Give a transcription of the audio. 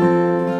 Música